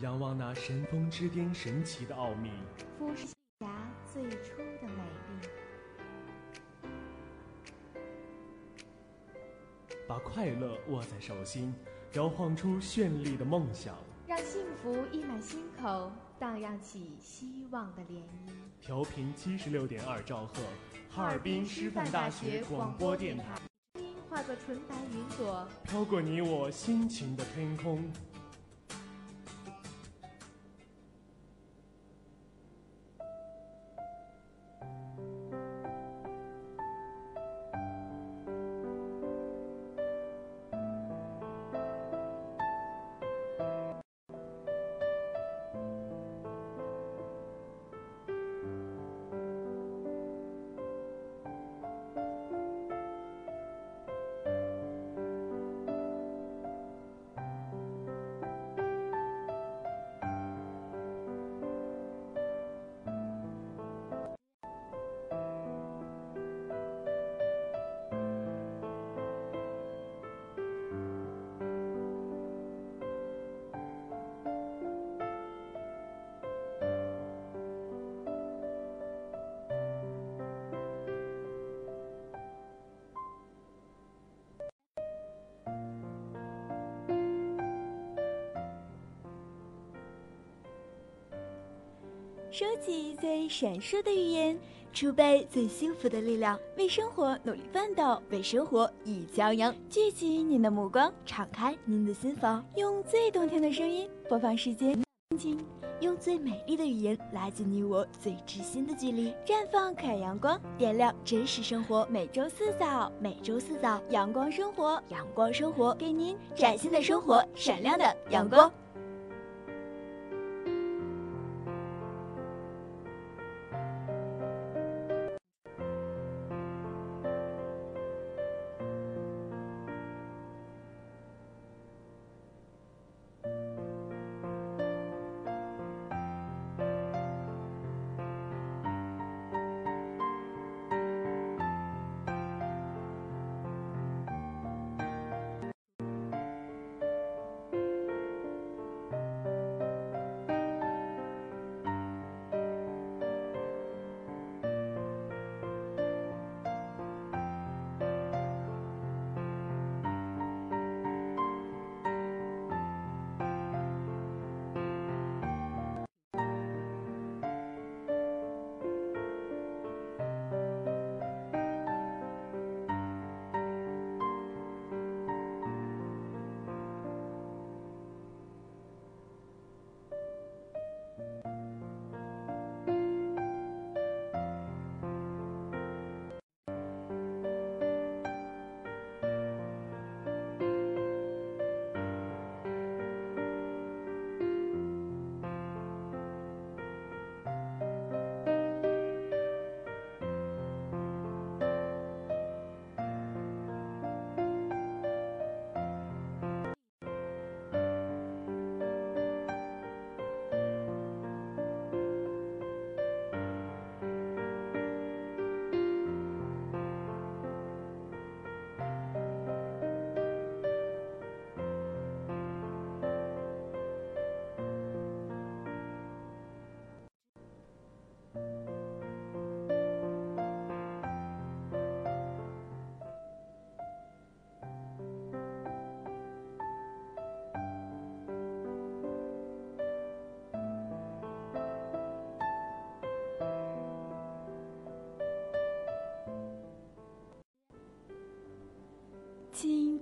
仰望那神峰之巅神奇的奥秘，俯视霞最初的美丽，把快乐握在手心，摇晃出绚丽的梦想，让幸福溢满心口，荡漾起希望的涟漪。调频七十六点二兆赫，哈尔滨师范大学广播电台。化作纯白云朵，飘过你我心情的天空。收集最闪烁的语言，储备最幸福的力量，为生活努力奋斗，为生活一骄阳。聚集您的目光，敞开您的心房，用最动听的声音播放世间风景，用最美丽的语言拉近你我最知心的距离。绽放可爱阳光，点亮真实生活。每周四早，每周四早，阳光生活，阳光生活，给您崭新的生活，闪亮的阳光。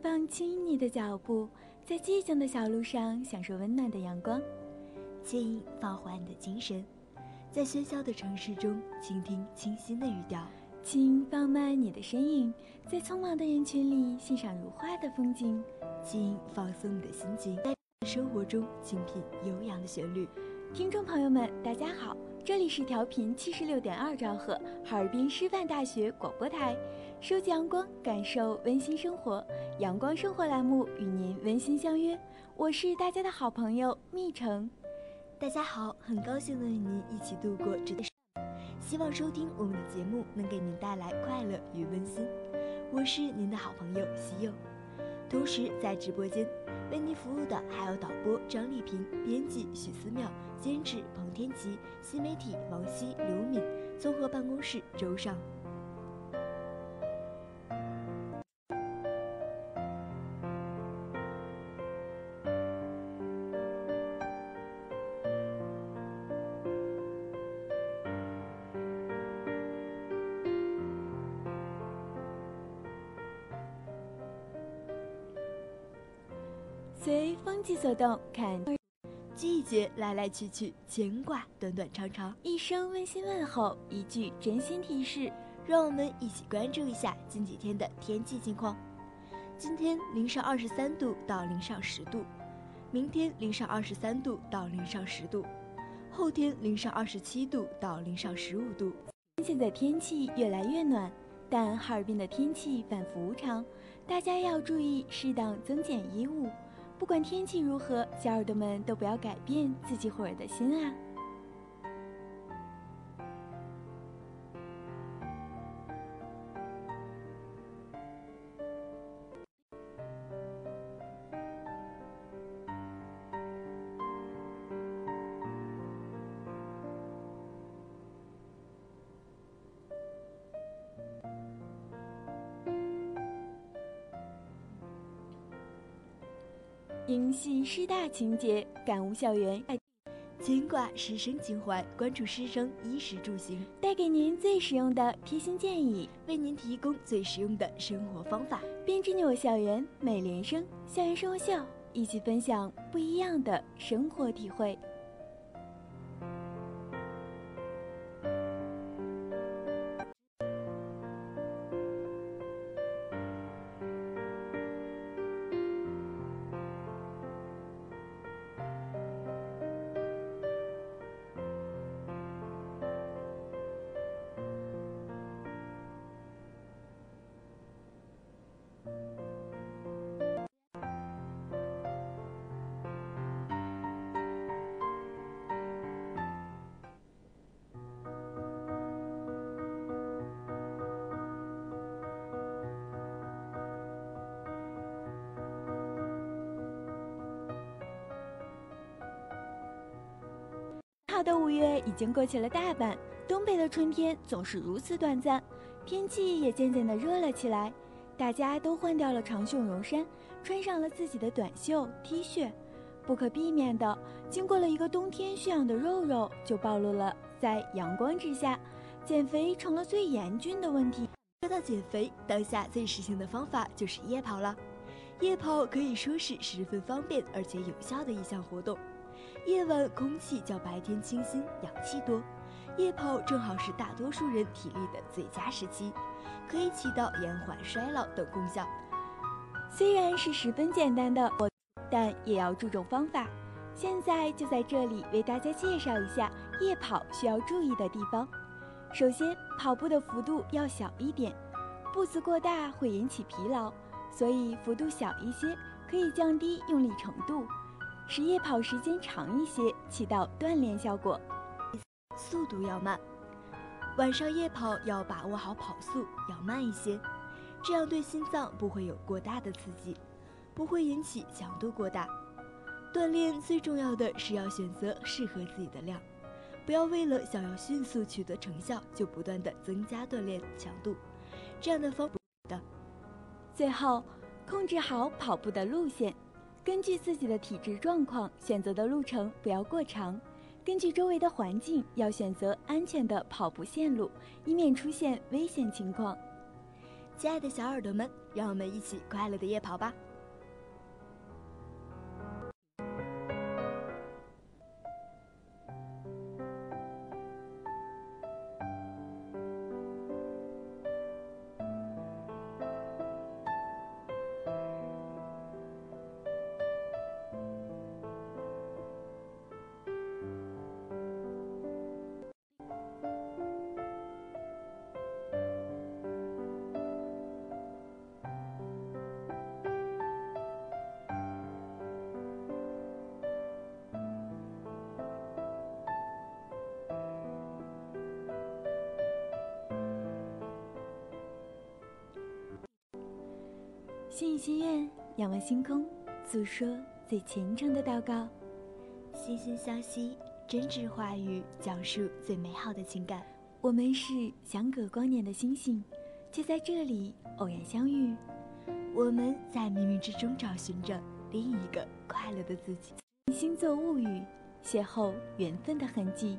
放轻你的脚步，在寂静的小路上享受温暖的阳光，请放缓你的精神，在喧嚣的城市中倾听清新的语调。请放慢你的身影，在匆忙的人群里欣赏如画的风景。请放松你的心情，在生活中倾品悠扬的旋律。听众朋友们，大家好，这里是调频七十六点二兆赫，哈尔滨师范大学广播台。收集阳光，感受温馨生活，阳光生活栏目与您温馨相约。我是大家的好朋友蜜橙。大家好，很高兴能与您一起度过这段。希望收听我们的节目能给您带来快乐与温馨。我是您的好朋友西柚，同时在直播间为您服务的还有导播张丽萍、编辑许思妙、监制彭天琪、新媒体王希、刘敏、综合办公室周尚。动，看季节来来去去，牵挂短短长长。一声温馨问候，一句真心提示，让我们一起关注一下近几天的天气情况。今天零上二十三度到零上十度，明天零上二十三度到零上十度，后天零上二十七度到零上十五度。现在天气越来越暖，但哈尔滨的天气反复无常，大家要注意适当增减衣物。不管天气如何，小耳朵们都不要改变自己伙儿的心啊！大情节，感悟校园，牵挂师生情怀，关注师生衣食住行，带给您最实用的贴心建议，为您提供最实用的生活方法。编织你我校园美联生，校园生活秀，一起分享不一样的生活体会。的五月已经过去了大半，东北的春天总是如此短暂，天气也渐渐的热了起来，大家都换掉了长袖绒衫，穿上了自己的短袖 T 恤，不可避免的，经过了一个冬天驯养的肉肉就暴露了在阳光之下，减肥成了最严峻的问题。说到减肥，当下最实行的方法就是夜跑了，夜跑可以说是十分方便而且有效的一项活动。夜晚空气较白天清新，氧气多，夜跑正好是大多数人体力的最佳时期，可以起到延缓衰老等功效。虽然是十分简单的，但也要注重方法。现在就在这里为大家介绍一下夜跑需要注意的地方。首先，跑步的幅度要小一点，步子过大会引起疲劳，所以幅度小一些可以降低用力程度。使夜跑时间长一些，起到锻炼效果。速度要慢，晚上夜跑要把握好跑速，要慢一些，这样对心脏不会有过大的刺激，不会引起强度过大。锻炼最重要的是要选择适合自己的量，不要为了想要迅速取得成效就不断的增加锻炼强度，这样的方法的。最后，控制好跑步的路线。根据自己的体质状况选择的路程不要过长，根据周围的环境要选择安全的跑步线路，以免出现危险情况。亲爱的小耳朵们，让我们一起快乐的夜跑吧！心语心愿，仰望星空，诉说最虔诚的祷告。心心相惜，真挚话语，讲述最美好的情感。我们是相隔光年的星星，却在这里偶然相遇。我们在冥冥之中找寻着另一个快乐的自己。星座物语，邂逅缘分的痕迹。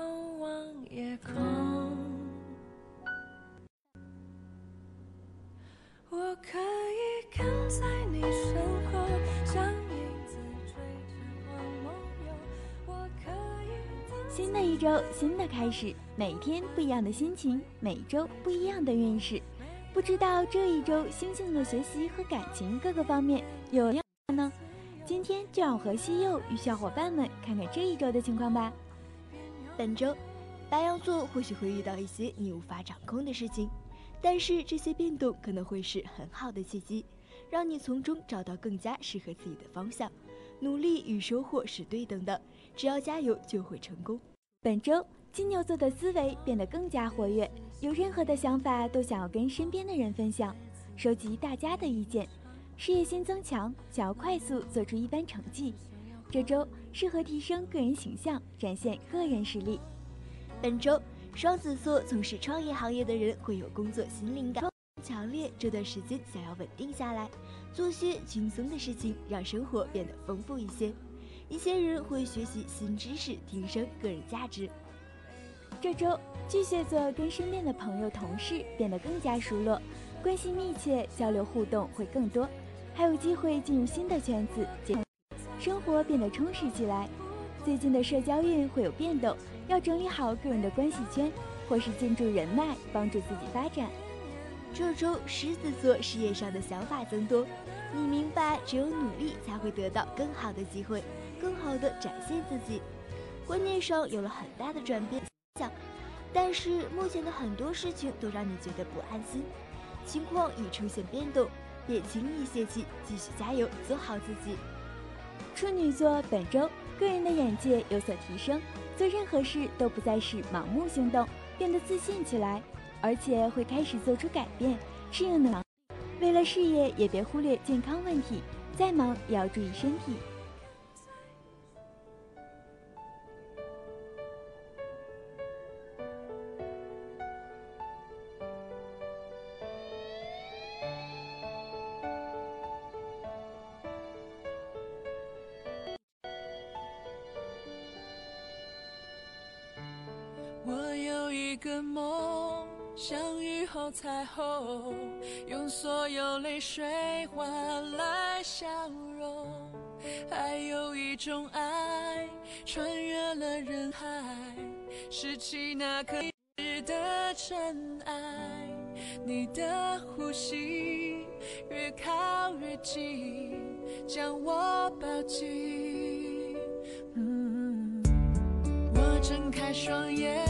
夜空。我可以跟在你身后，像影子追着我梦游。我可以。新的一周，新的开始，每天不一样的心情，每周不一样的运势。不知道这一周星星的学习和感情各个方面有样呢？今天就让我和西柚与小伙伴们看看这一周的情况吧。本周，白羊座或许会遇到一些你无法掌控的事情，但是这些变动可能会是很好的契机，让你从中找到更加适合自己的方向。努力与收获是对等的，只要加油就会成功。本周金牛座的思维变得更加活跃，有任何的想法都想要跟身边的人分享，收集大家的意见，事业心增强，想要快速做出一番成绩。这周适合提升个人形象，展现个人实力。本周双子座从事创业行业的人会有工作新灵感。强烈，这段时间想要稳定下来，做些轻松的事情，让生活变得丰富一些。一些人会学习新知识，提升个人价值。这周巨蟹座跟身边的朋友、同事变得更加熟络，关系密切，交流互动会更多，还有机会进入新的圈子，生活变得充实起来。最近的社交运会有变动，要整理好个人的关系圈，或是建筑人脉，帮助自己发展。这周狮子座事业上的想法增多，你明白只有努力才会得到更好的机会，更好的展现自己。观念上有了很大的转变，想，但是目前的很多事情都让你觉得不安心，情况已出现变动，别轻易泄气，继续加油，做好自己。处女座本周个人的眼界有所提升，做任何事都不再是盲目行动，变得自信起来。而且会开始做出改变，适应能。为了事业，也别忽略健康问题，再忙也要注意身体。个梦。像雨后彩虹，用所有泪水换来笑容。还有一种爱，穿越了人海，拾起那颗的尘埃。你的呼吸越靠越近，将我抱紧。我睁开双眼，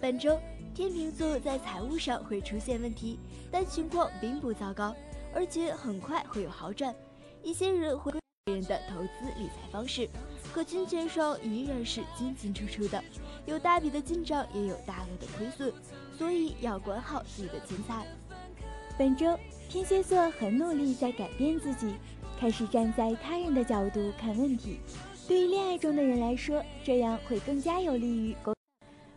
本周天秤座在财务上会出现问题，但情况并不糟糕，而且很快会有好转。一些人会别人的投资理财方式，可金钱上依然是进进出出的，有大笔的进账，也有大额的亏损，所以要管好自己的钱财。本周天蝎座很努力在改变自己，开始站在他人的角度看问题。对于恋爱中的人来说，这样会更加有利于沟。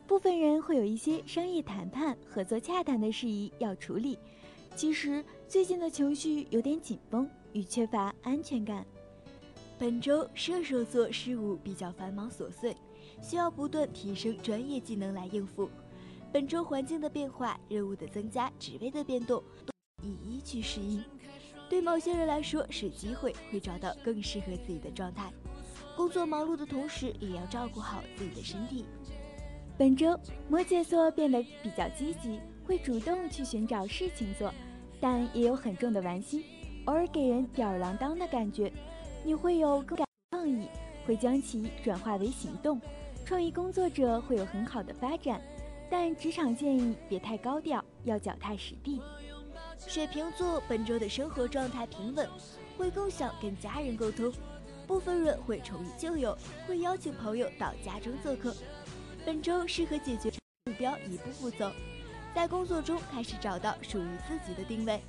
部分人会有一些商业谈判、合作洽谈的事宜要处理。其实最近的情绪有点紧绷与缺乏安全感。本周射手座事务比较繁忙琐碎，需要不断提升专业技能来应付。本周环境的变化、任务的增加、职位的变动，都一一去适应。对某些人来说是机会，会找到更适合自己的状态。工作忙碌的同时，也要照顾好自己的身体。本周摩羯座变得比较积极，会主动去寻找事情做，但也有很重的玩心，偶尔给人吊儿郎当的感觉。你会有更创意，会将其转化为行动。创意工作者会有很好的发展，但职场建议别太高调，要脚踏实地。水瓶座本周的生活状态平稳，会更想跟家人沟通。部分人会重遇旧友，会邀请朋友到家中做客。本周适合解决目标，一步步走，在工作中开始找到属于自己的定位。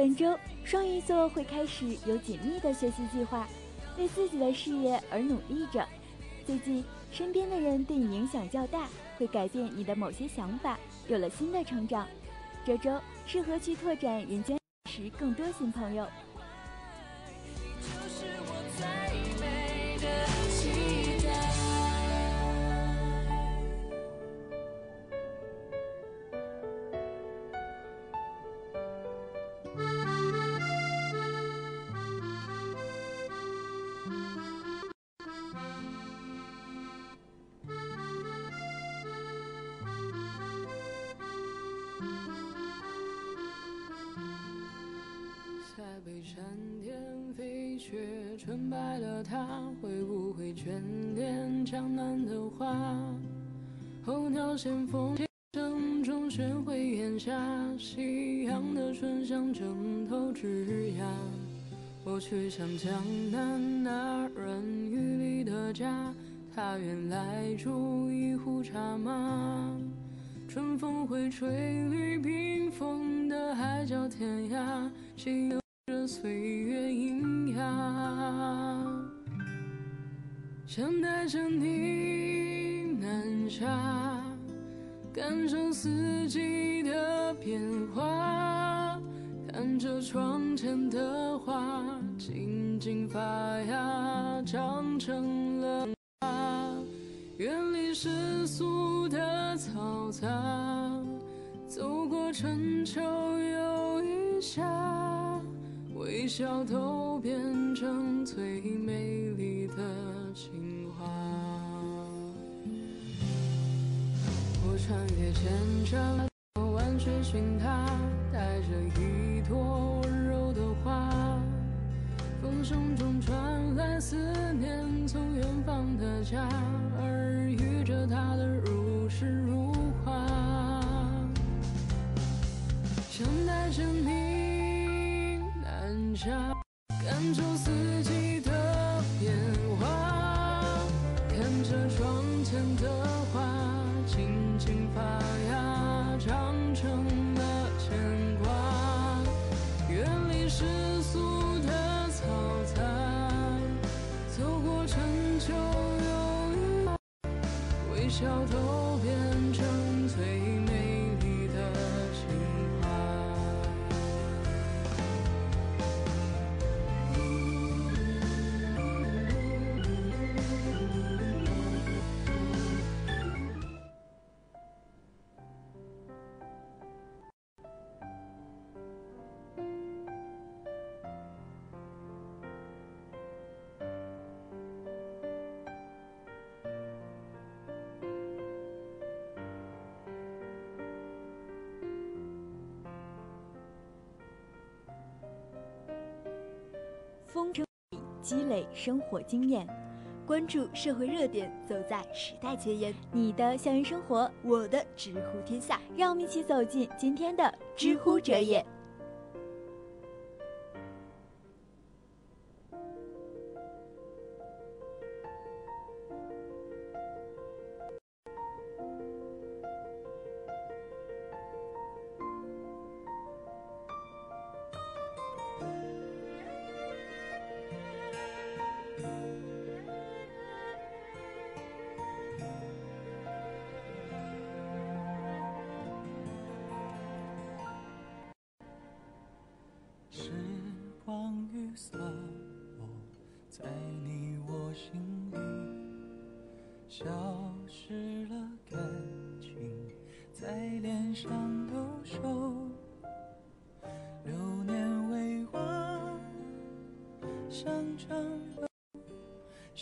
本周双鱼座会开始有紧密的学习计划，为自己的事业而努力着。最近身边的人对你影响较大，会改变你的某些想法，有了新的成长。这周适合去拓展人间，识更多新朋友。就是我最美的山巅飞雪纯白的他会不会眷恋江南的花？候鸟衔风，声中学会檐下，夕阳的醇香蒸透枝桠。我去向江南那人雨里的家，他愿来煮一壶茶吗？春风会吹绿冰封的海角天涯，岁月阴阳，想带着你南下，感受四季的变化，看着窗前的花静静发芽，长成了花，远离世俗的嘈杂，走过春秋又一夏。微笑都变成最美丽的情话。我穿越千山万水寻他，带着一朵温柔的花。风声中传来思念，从远方的家，耳语着他的如诗如画。想带着你。下感受四季的变化，看着窗前的花静静发芽，长成了牵挂。远离世俗的嘈杂，走过春秋又一微笑都风筝里积累生活经验，关注社会热点，走在时代前沿。你的校园生活，我的知乎天下，让我们一起走进今天的知乎者也。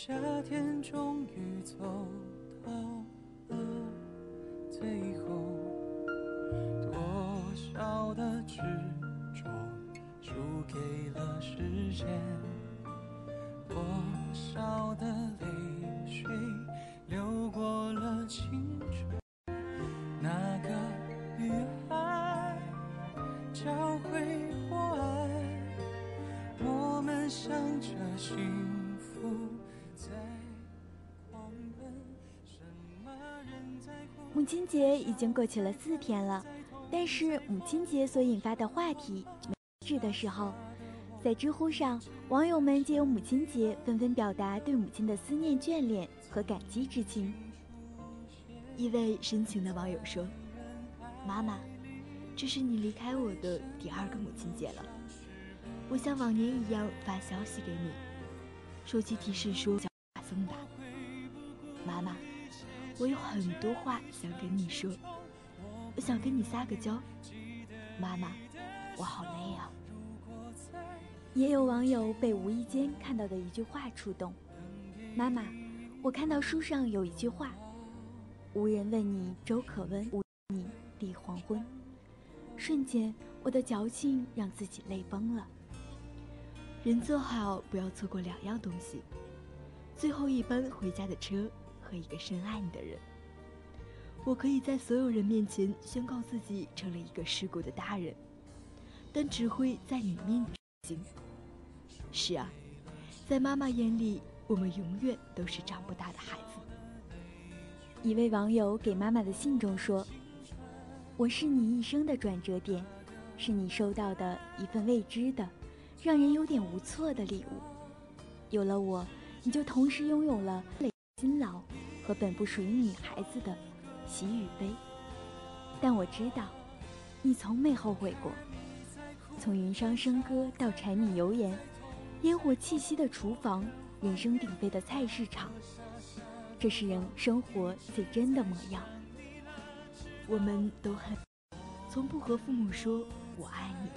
夏天终于走到了最后。多少的执着输给了时间，节已经过去了四天了，但是母亲节所引发的话题没止的时候，在知乎上，网友们借由母亲节纷纷表达对母亲的思念、眷恋和感激之情。一位深情的网友说：“妈妈，这是你离开我的第二个母亲节了。我像往年一样发消息给你，手机提示说叫发送吧。妈妈。”我有很多话想跟你说，我想跟你撒个娇，妈妈，我好累啊。也有网友被无意间看到的一句话触动，妈妈，我看到书上有一句话：无人问你粥可温，无你立黄昏。瞬间，我的矫情让自己泪崩了。人做好不要错过两样东西：最后一班回家的车。和一个深爱你的人，我可以在所有人面前宣告自己成了一个世故的大人，但只会在你面前。是啊，在妈妈眼里，我们永远都是长不大的孩子。一位网友给妈妈的信中说：“我是你一生的转折点，是你收到的一份未知的、让人有点无措的礼物。有了我，你就同时拥有了累辛劳。”和本不属于女孩子的喜与悲，但我知道，你从没后悔过。从云商笙歌到柴米油盐，烟火气息的厨房，人声鼎沸的菜市场，这是人生活最真的模样。我们都很，从不和父母说我爱你。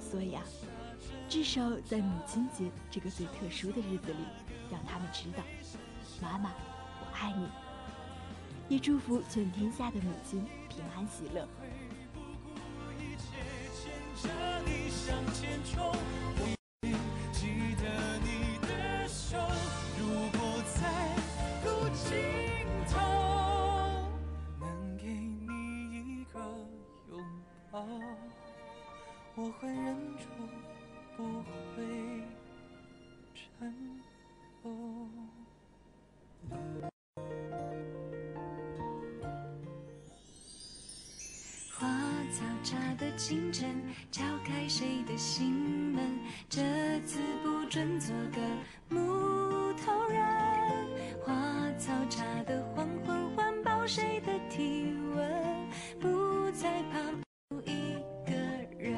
所以啊，至少在母亲节这个最特殊的日子里，让他们知道，妈妈。爱你，也祝福全天下的母亲平安喜乐。我会忍住，不会颤抖。清晨，敲开谁的心门？这次不准做个木头人。花草茶的黄昏，环抱谁的体温？不再怕一个人。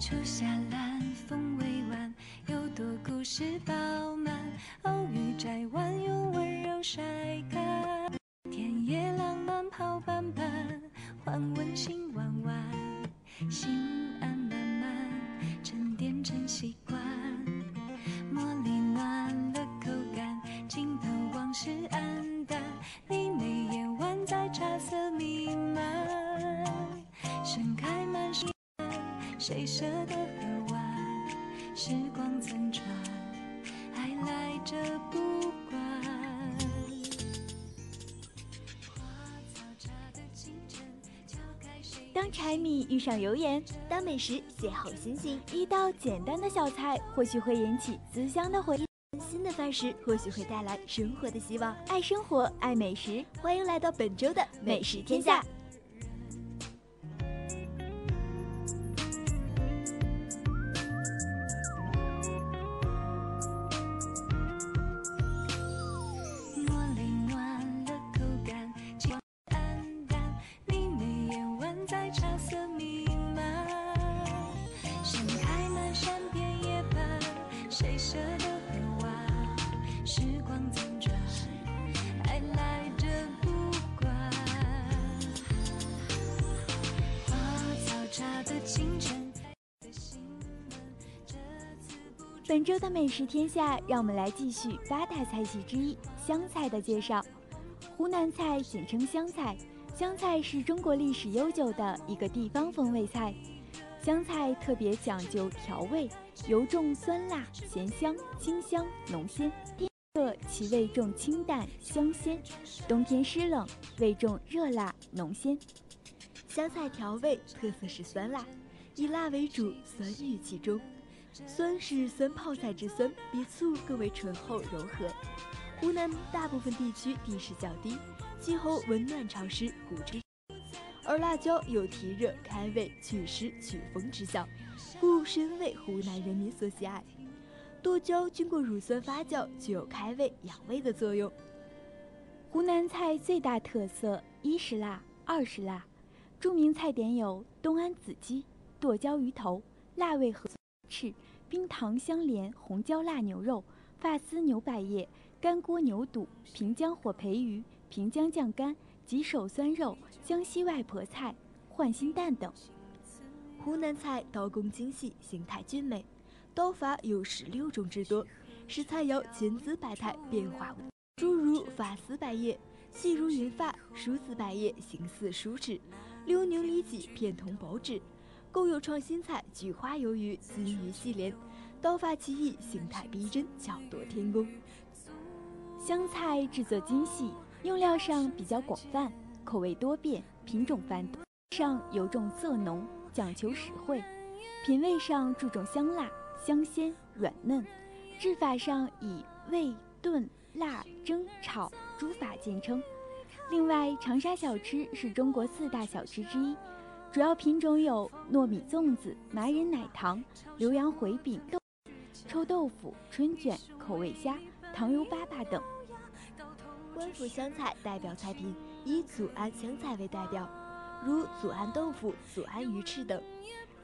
秋下蓝，风微弯。故事饱满，偶遇摘完用温柔晒干。田野浪漫跑斑斑，换温馨弯弯，心安当柴米遇上油盐，当美食邂逅星星，一道简单的小菜或许会引起思乡的回忆，新的饭食或许会带来生活的希望。爱生活，爱美食，欢迎来到本周的美食天下。本周的美食天下，让我们来继续八大菜系之一湘菜的介绍。湖南菜简称湘菜，湘菜是中国历史悠久的一个地方风味菜。湘菜特别讲究调味，油重酸辣咸香，清香浓鲜。天热其味重清淡香鲜，冬天湿冷味重热辣浓鲜。湘菜调味特色是酸辣，以辣为主，酸郁其中。酸是酸泡菜之酸，比醋更为醇厚柔和。湖南大部分地区地势较低，气候温暖潮湿，古之。而辣椒有提热、开胃、祛湿、祛风之效，故深为湖南人民所喜爱。剁椒经过乳酸发酵，具有开胃养胃的作用。湖南菜最大特色一是辣，二是辣。著名菜点有东安子鸡、剁椒鱼头、辣味和翅。冰糖相连，红椒辣牛肉、发丝牛百叶、干锅牛肚、平江火培鱼、平江酱干、棘手酸肉、江西外婆菜、换心蛋等。湖南菜刀工精细，形态俊美，刀法有十六种之多，使菜肴千姿百态，变化无诸如发丝百叶，细如云发；梳子百叶，形似梳齿；溜牛里脊，片同薄纸。共有创新菜菊花鱿鱼、金鱼细鳞，刀法奇异，形态逼真，巧夺天工。湘菜制作精细，用料上比较广泛，口味多变，品种繁多。上有重色浓，讲求实惠；品味上注重香辣、香鲜、软嫩。制法上以煨、炖、辣、蒸、炒诸法见称。另外，长沙小吃是中国四大小吃之一。主要品种有糯米粽子、麻仁奶糖、浏阳回饼、豆臭豆腐、春卷、口味虾、糖油粑粑等。官府湘菜代表菜品以祖安湘菜为代表，如祖安豆腐、祖安鱼翅等。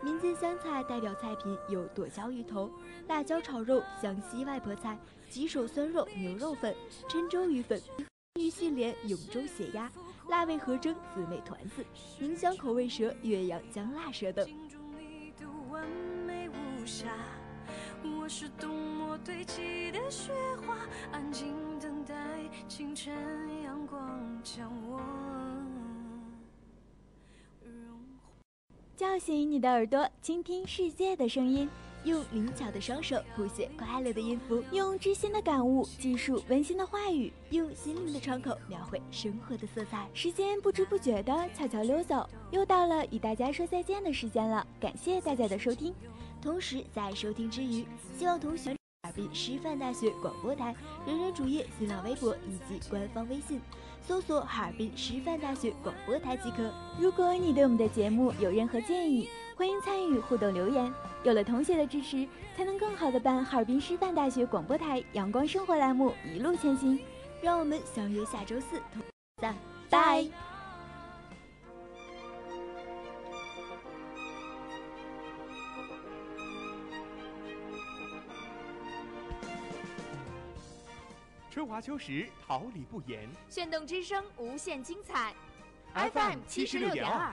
民间湘菜代表菜品有剁椒鱼头、辣椒炒肉、湘西外婆菜、吉首酸肉、牛肉粉、郴州鱼粉、鱼细连、永州血鸭。辣味合蒸姊妹团子、宁乡口味蛇、岳阳姜辣蛇等。叫醒你的耳朵，倾听世界的声音。用灵巧的双手谱写快乐的音符，用知心的感悟记述温馨的话语，用心灵的窗口描绘生活的色彩。时间不知不觉的悄悄溜走，又到了与大家说再见的时间了。感谢大家的收听，同时在收听之余，希望同学哈尔滨师范大学广播台人人主页、新浪微博以及官方微信搜索“哈尔滨师范大学广播台”即可。如果你对我们的节目有任何建议，欢迎参与互动留言。有了同学的支持，才能更好的办哈尔滨师范大学广播台阳光生活栏目一路前行。让我们相约下周四同赞拜。春华秋实，桃李不言。炫动之声，无限精彩。FM 七十六点二。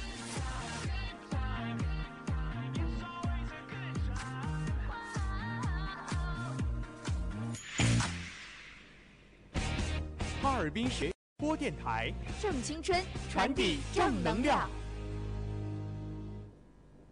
哈尔滨学播电台，正青春，传递正能量。